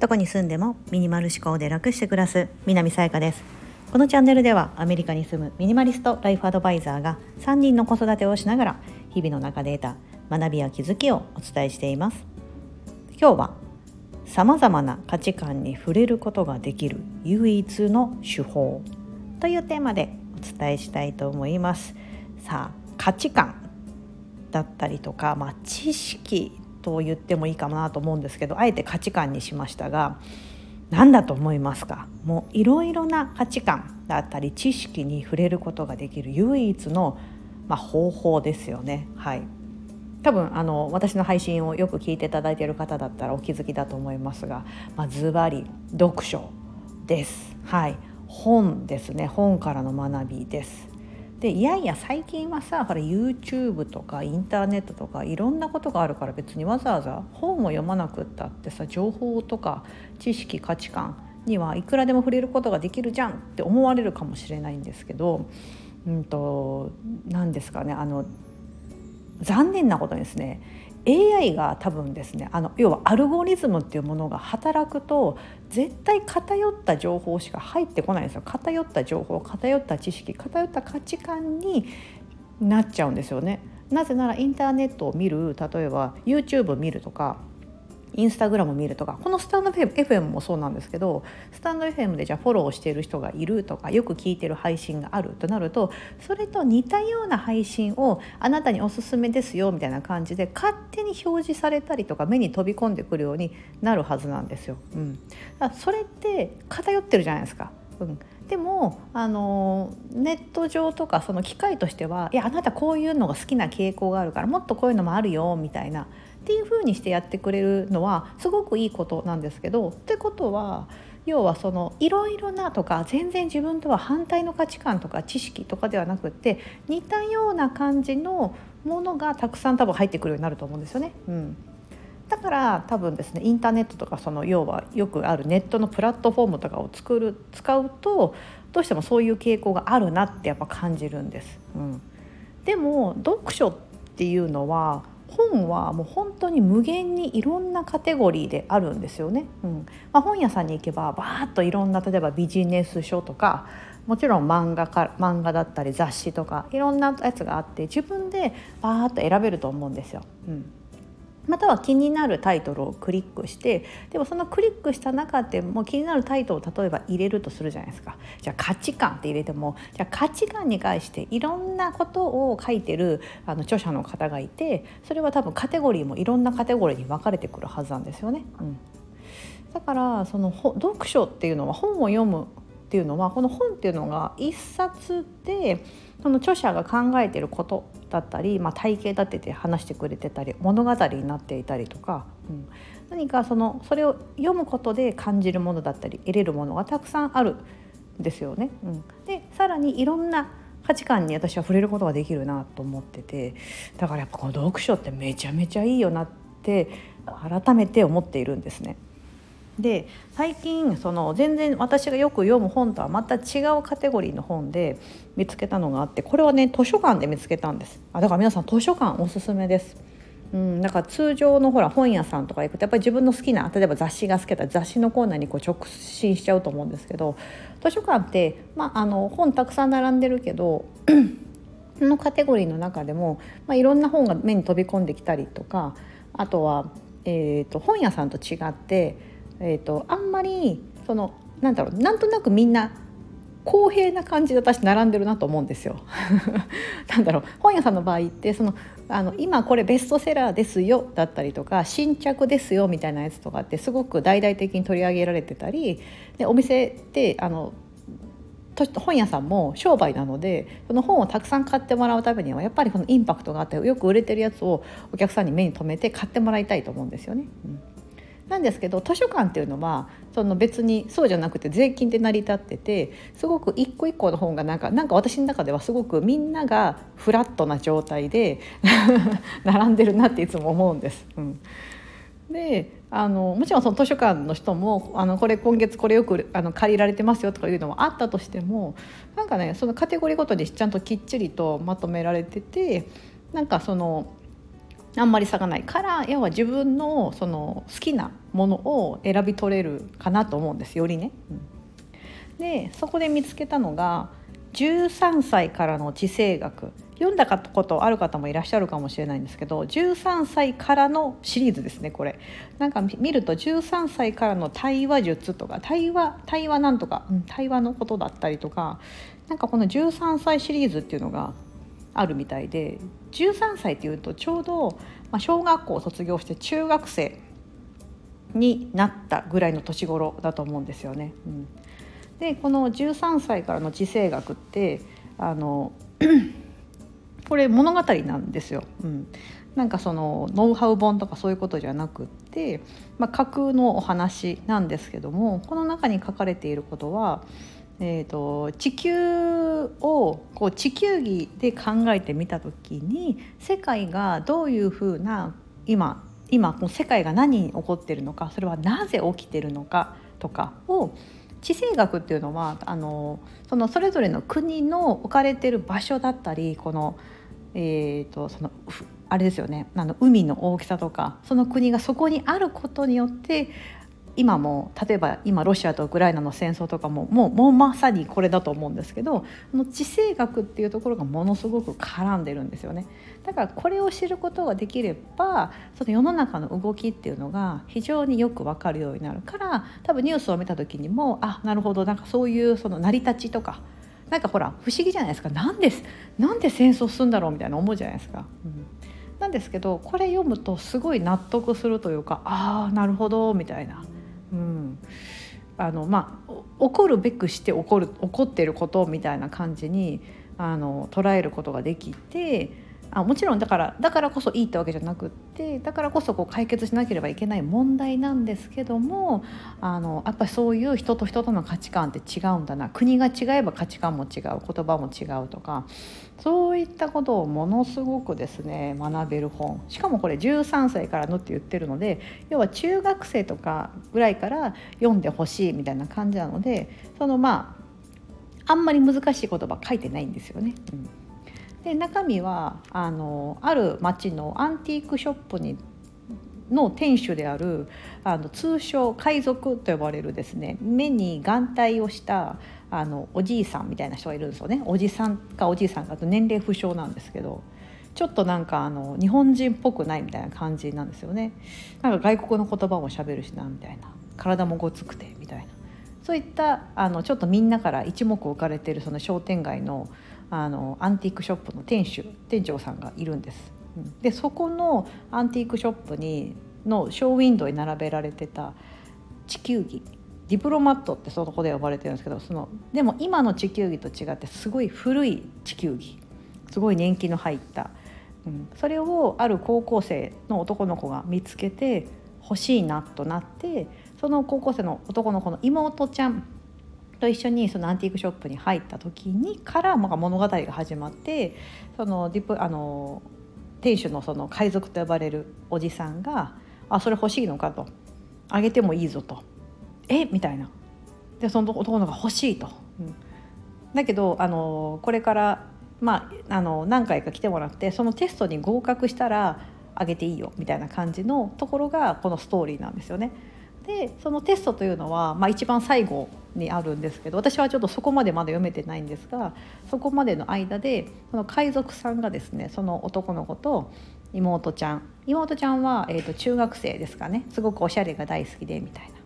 どこに住んでもミニマル思考で楽して暮らす南さやかです。このチャンネルではアメリカに住むミニマリストライフアドバイザーが3人の子育てをしながら日々の中で得た学びや気づきをお伝えしています。今日はさまざまな価値観に触れることができる唯一の手法というテーマでお伝えしたいと思います。さあ価値観。だったりとか、まあ、知識と言ってもいいかなと思うんですけどあえて価値観にしましたが何だと思いますか？もういろいろな価値観だったり知識に触れることができる唯一の、まあ、方法ですよね。はい多分あの私の配信をよく聞いていただいている方だったらお気づきだと思いますが、まあ、ズバリ読書です。はい本ですね本からの学びです。でいやいや最近はさほら YouTube とかインターネットとかいろんなことがあるから別にわざわざ本を読まなくったってさ情報とか知識価値観にはいくらでも触れることができるじゃんって思われるかもしれないんですけど、うんと、何ですかねあの残念なことにですね AI が多分ですねあの要はアルゴリズムっていうものが働くと絶対偏った情報しか入ってこないんですよ偏った情報偏った知識偏った価値観になっちゃうんですよね。なぜならインターネットを見る例えば YouTube 見るとかインスタグラム見るとかこのスタンド FM もそうなんですけどスタンド FM でじゃあフォローしている人がいるとかよく聞いてる配信があるとなるとそれと似たような配信をあなたにおすすめですよみたいな感じで勝手に表示されたりとか目に飛び込んでくるようになるはずなんですよ。うん、それって偏ってるじゃないですか。うんでもあのネット上とかその機械としてはいやあなたこういうのが好きな傾向があるからもっとこういうのもあるよみたいなっていう風にしてやってくれるのはすごくいいことなんですけどってことは要はそのいろいろなとか全然自分とは反対の価値観とか知識とかではなくって似たような感じのものがたくさん多分入ってくるようになると思うんですよね。うんだから多分ですねインターネットとかその要はよくあるネットのプラットフォームとかを作る使うとどうしてもそういう傾向があるなってやっぱ感じるんです。うん、でも読書っていうのは本はもう本当に無限にいろんなカテゴリーであるんですよね。うんまあ、本屋さんに行けばバーッといろんな例えばビジネス書とかもちろん漫画か漫画だったり雑誌とかいろんなやつがあって自分でバーッと選べると思うんですよ。うんまたは気になるタイトルをクリックしてでもそのクリックした中でも気になるタイトルを例えば入れるとするじゃないですかじゃあ価値観って入れてもじゃあ価値観に関していろんなことを書いてるあの著者の方がいてそれは多分カテゴリーもいろんなカテゴリーに分かれてくるはずなんですよね。うん、だからその読書っていうのは本を読むっていうのはこの本っていうのが一冊でその著者が考えてることだったり、まあ、体系立てて話してくれてたり物語になっていたりとか、うん、何かそのそれを読むことで感じるものだったり得れるものがたくさんあるんですよね。うん、でさらにいろんな価値観に私は触れることができるなと思っててだからやっぱこの読書ってめちゃめちゃいいよなって改めて思っているんですね。で最近その全然私がよく読む本とはまた違うカテゴリーの本で見つけたのがあってこれはね図書館で見つけたんですあだから皆さん図書館おすすめです。うん、だから通常のほら本屋さんとか行くとやっぱり自分の好きな例えば雑誌が好きだったら雑誌のコーナーにこう直進しちゃうと思うんですけど図書館って、まあ、あの本たくさん並んでるけど そのカテゴリーの中でも、まあ、いろんな本が目に飛び込んできたりとかあとは、えーと本屋さんと違ってえーと、あんまりそのなんだろうなんとなくみんな公平な感じで私並んでるなと思うんですよ。なんだろう本屋さんの場合ってそのあの今これベストセラーですよだったりとか新着ですよみたいなやつとかってすごく大々的に取り上げられてたりでお店ってあの本屋さんも商売なのでその本をたくさん買ってもらうためにはやっぱりこのインパクトがあってよく売れてるやつをお客さんに目に留めて買ってもらいたいと思うんですよね。うんなんですけど図書館っていうのはその別にそうじゃなくて税金で成り立っててすごく一個一個の本がなんかなんか私の中ではすごくみんながフラットな状態で 並んでるなっていつも思うんです。うんであのもちろんその図書館の人もあのこれ今月これよくあの借りられてますよとかいうのもあったとしてもなんかねそのカテゴリーごとにちゃんときっちりとまとめられててなんかそのあんまり差がないから要は自分のその好きなものを選び取れるかなと思うんですよりね。でそこで見つけたのが13歳からの地政学。読んだことある方もいらっしゃるかもしれないんですけど13歳からのシリーズですねこれ。なんか見ると13歳からの対話術とか対話対話なんとか、うん、対話のことだったりとかなんかこの13歳シリーズっていうのがあるみたいで13歳っていうとちょうど、ま、小学校を卒業して中学生になったぐらいの年頃だと思うんですよね。うん、でこの13歳からの地政学ってあの これ物語なんですよ。うん、なんかそのノウハウ本とかそういうことじゃなくって、まあ、架空のお話なんですけどもこの中に書かれていることはえーと、地球をこう地球儀で考えてみた時に世界がどういうふうな今今この世界が何に起こってるのかそれはなぜ起きてるのかとかを地政学っていうのはあのそのそれぞれの国の置かれてる場所だったりこの,、えーとそのあれですよね。あの海の大きさとかその国がそこにあることによって今も例えば今ロシアとウクライナの戦争とかももうもうまさにこれだと思うんですけどの地政学っていうところがものすごく絡んでるんですよね。だからこれを知ることができればその世の中の動きっていうのが非常によく分かるようになるから多分ニュースを見た時にもあなるほどなんかそういうその成り立ちとかなんかほら不思議じゃないですかなんでなんで戦争するんだろうみたいな思うじゃないですか。うんなんですけどこれ読むとすごい納得するというかああなるほどみたいな、あのまあ怒るべくして怒る怒ってることみたいな感じにあの捉えることができてあもちろんだからだからこそいいってわけじゃなくってだからこそこう解決しなければいけない問題なんですけどもあのやっぱりそういう人と人との価値観って違うんだな。国が違えば価値観も違う言葉も違うとか。そういったことをものすごくですね学べる本。しかもこれ13歳からのって言ってるので要は中学生とかぐらいから読んでほしいみたいな感じなのでそのまああんまり難しい言葉書いてないんですよね。うん。で中身はあのある町のアンティークショップにの店主であるあの通称海賊と呼ばれるですね目に眼帯をしたあのおじいさんみたいな人がいるんですよね。おじさんかおじいさんかと年齢不詳なんですけどちょっとなんかあの日本人っぽくないみたいな感じなんですよね。なんか外国の言葉もしゃべるしなみたいな。体もごつくてみたいな。そういったあのちょっとみんなから一目置かれてるその商店街のあのアンティークショップの店主店長さんがいるんです。でそこのアンティークショップにのショーウィンドウに並べられてた地球儀ディプロマットってそこで呼ばれてるんですけどそのでも今の地球儀と違ってすごい古い地球儀すごい年季の入った、うん、それをある高校生の男の子が見つけて欲しいなとなってその高校生の男の子の妹ちゃんと一緒にそのアンティークショップに入った時にからまあ物語が始まってそのディプあの店主のその海賊と呼ばれるおじさんが「あそれ欲しいのか」と「あげてもいいぞ」と「え？みたいな。でその男の子が欲しいと。うん、だけどあのこれからまあ、あの何回か来てもらってそのテストに合格したらあげていいよ。みたいな感じのところがこのストーリーなんですよね。でそのテストというのは、まあ、一番最後にあるんですけど私はちょっとそこまでまだ読めてないんですがそこまでの間でその海賊さんがですねその男の子と妹ちゃん。妹ちゃんは、えーと、中学生ですかね。すごくおしゃれが大好きでみたいな。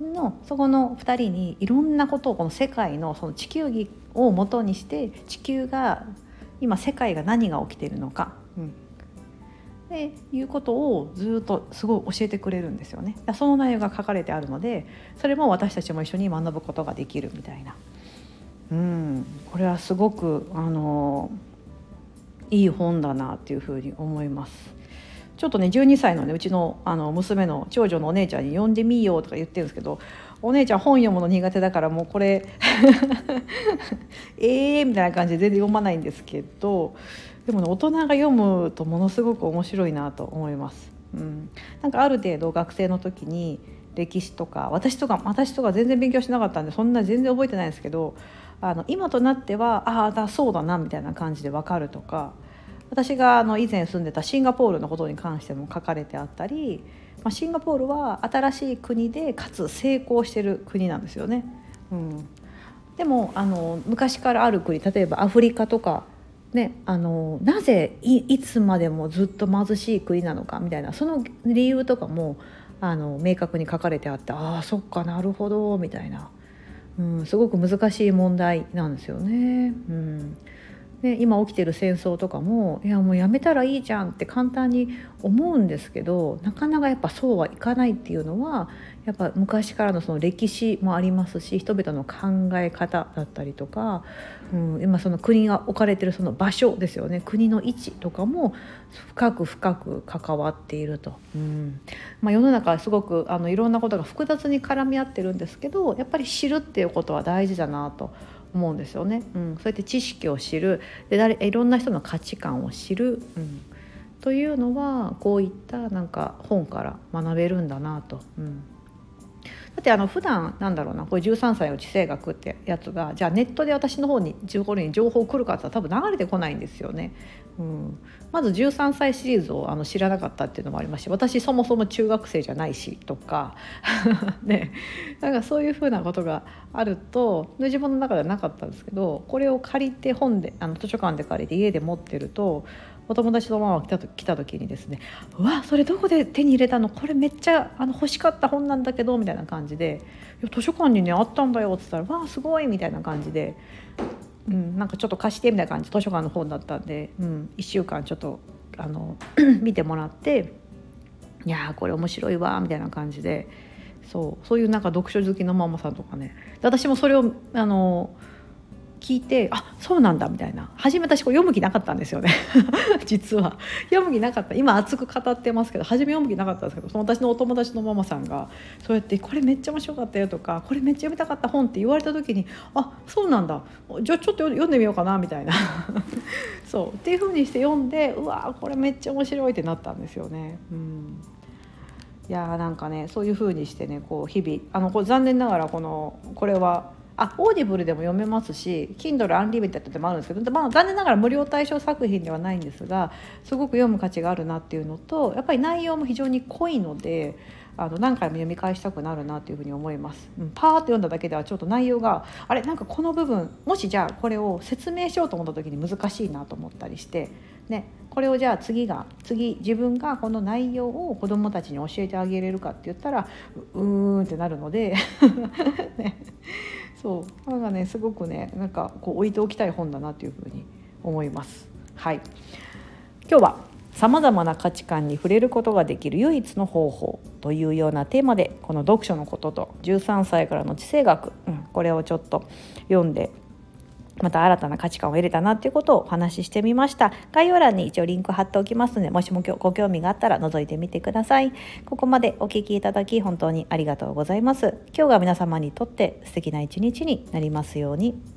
のそこの2人にいろんなことをこの世界のその地球儀をもとにして地球が今世界が何が起きているのか、うん、でいうことをずっとすごい教えてくれるんですよね。その内容が書かれてあるのでそれも私たちも一緒に学ぶことができるみたいな。うんこれはすごくあのいい本だなっていうふうに思います。ちょっとね12歳のねうちのあの娘の長女のお姉ちゃんに「読んでみよう」とか言ってるんですけどお姉ちゃん本読むの苦手だからもうこれ ええみたいな感じで全然読まないんですけどでもね大人が読むとものすごく面白いなと思います。うん、なんかある程度学生の時に歴史とか私とか私とか全然勉強しなかったんでそんな全然覚えてないんですけどあの今となってはああだそうだなみたいな感じで分かるとか私があの以前住んでたシンガポールのことに関しても書かれてあったり、まあ、シンガポールは新しい国でかつ成功してる国なんですよね。うん、でもあの昔からある国例えばアフリカとかね、あのなぜいつまでもずっと貧しい国なのかみたいなその理由とかもあの明確に書かれてあってああそっかなるほどみたいな、うん、すごく難しい問題なんですよね。うんで今起きてる戦争とかもいやもうやめたらいいじゃんって簡単に思うんですけどなかなかやっぱそうはいかないっていうのはやっぱ昔からのその歴史もありますし人々の考え方だったりとか、うん、今その国が置かれてるその場所ですよね国の位置とかも深く深く関わっていると、うんまあ、世の中はすごくあのいろんなことが複雑に絡み合ってるんですけどやっぱり知るっていうことは大事だなと。思うんですよね。うん、そうやって知識を知る。で誰いろんな人の価値観を知る、うん、というのはこういったなんか本から学べるんだなと。うん。だってあの普段なんだろうなこれ13歳の地政学ってやつがじゃあネットで私の方に15頃に情報来るかって多分流れてこないんですよね。うん、まず13歳シリーズをあの知らなかったっていうのもありまして私そもそも中学生じゃないしとか。ね。なんかそういうふうなことがあると自分の中ではなかったんですけどこれを借りて本であの図書館で借りて家で持ってるとお友達のママが来た時にですね「うわそれどこで手に入れたの？これめっちゃあの欲しかった本なんだけど」みたいな感じで「いや図書館にねあったんだよ」っつったら「わあすごい」みたいな感じで、うん、なんかちょっと貸してみたいな感じ図書館の本だったんで、うん、1週間ちょっとあの 見てもらって「いやこれ面白いわ」みたいな感じでそうそういうなんか読書好きのママさんとかね。私もそれをあの聞いてあそうなんだみたいな。初め私これ読む気なかったんですよね。実は。読む気なかった。今熱く語ってますけど初め読む気なかったんですけどその私のお友達のママさんがそうやって「これめっちゃ面白かったよ」とか「これめっちゃ読みたかった本」って言われた時に「あそうなんだ。じゃあちょっと読んでみようかな」みたいな。そう。っていうふうにして読んでうわこれめっちゃ面白いってなったんですよね。うん。いやーなんかねそういう風にしてねこう日々あのこれ残念ながらこのこれはあオーディブルでも読めますし Kindle Unlimited でもあるんですけど、まあ、残念ながら無料対象作品ではないんですがすごく読む価値があるなっていうのとやっぱり内容も非常に濃いのであの何回も読み返したくなるなというふうに思います、うん、パーッと読んだだけではちょっと内容があれなんかこの部分もしじゃあこれを説明しようと思った時に難しいなと思ったりしてねこれをじゃあ次が次自分がこの内容を子どもたちに教えてあげれるかって言ったらうーんってなるので ね。そうなんかねすごくねなんかこう置いておきたい本だなというふうに思います。はい今日はさまざまな価値観に触れることができる唯一の方法というようなテーマでこの読書のことと13歳からの地政学、うん、これをちょっと読んでまた新たな価値観を得れたなっていうことをお話ししてみました。概要欄に一応リンク貼っておきますのでもしもご興味があったら覗いてみてください。ここまでお聴きいただき本当にありがとうございます。今日が皆様にとって素敵な一日になりますように。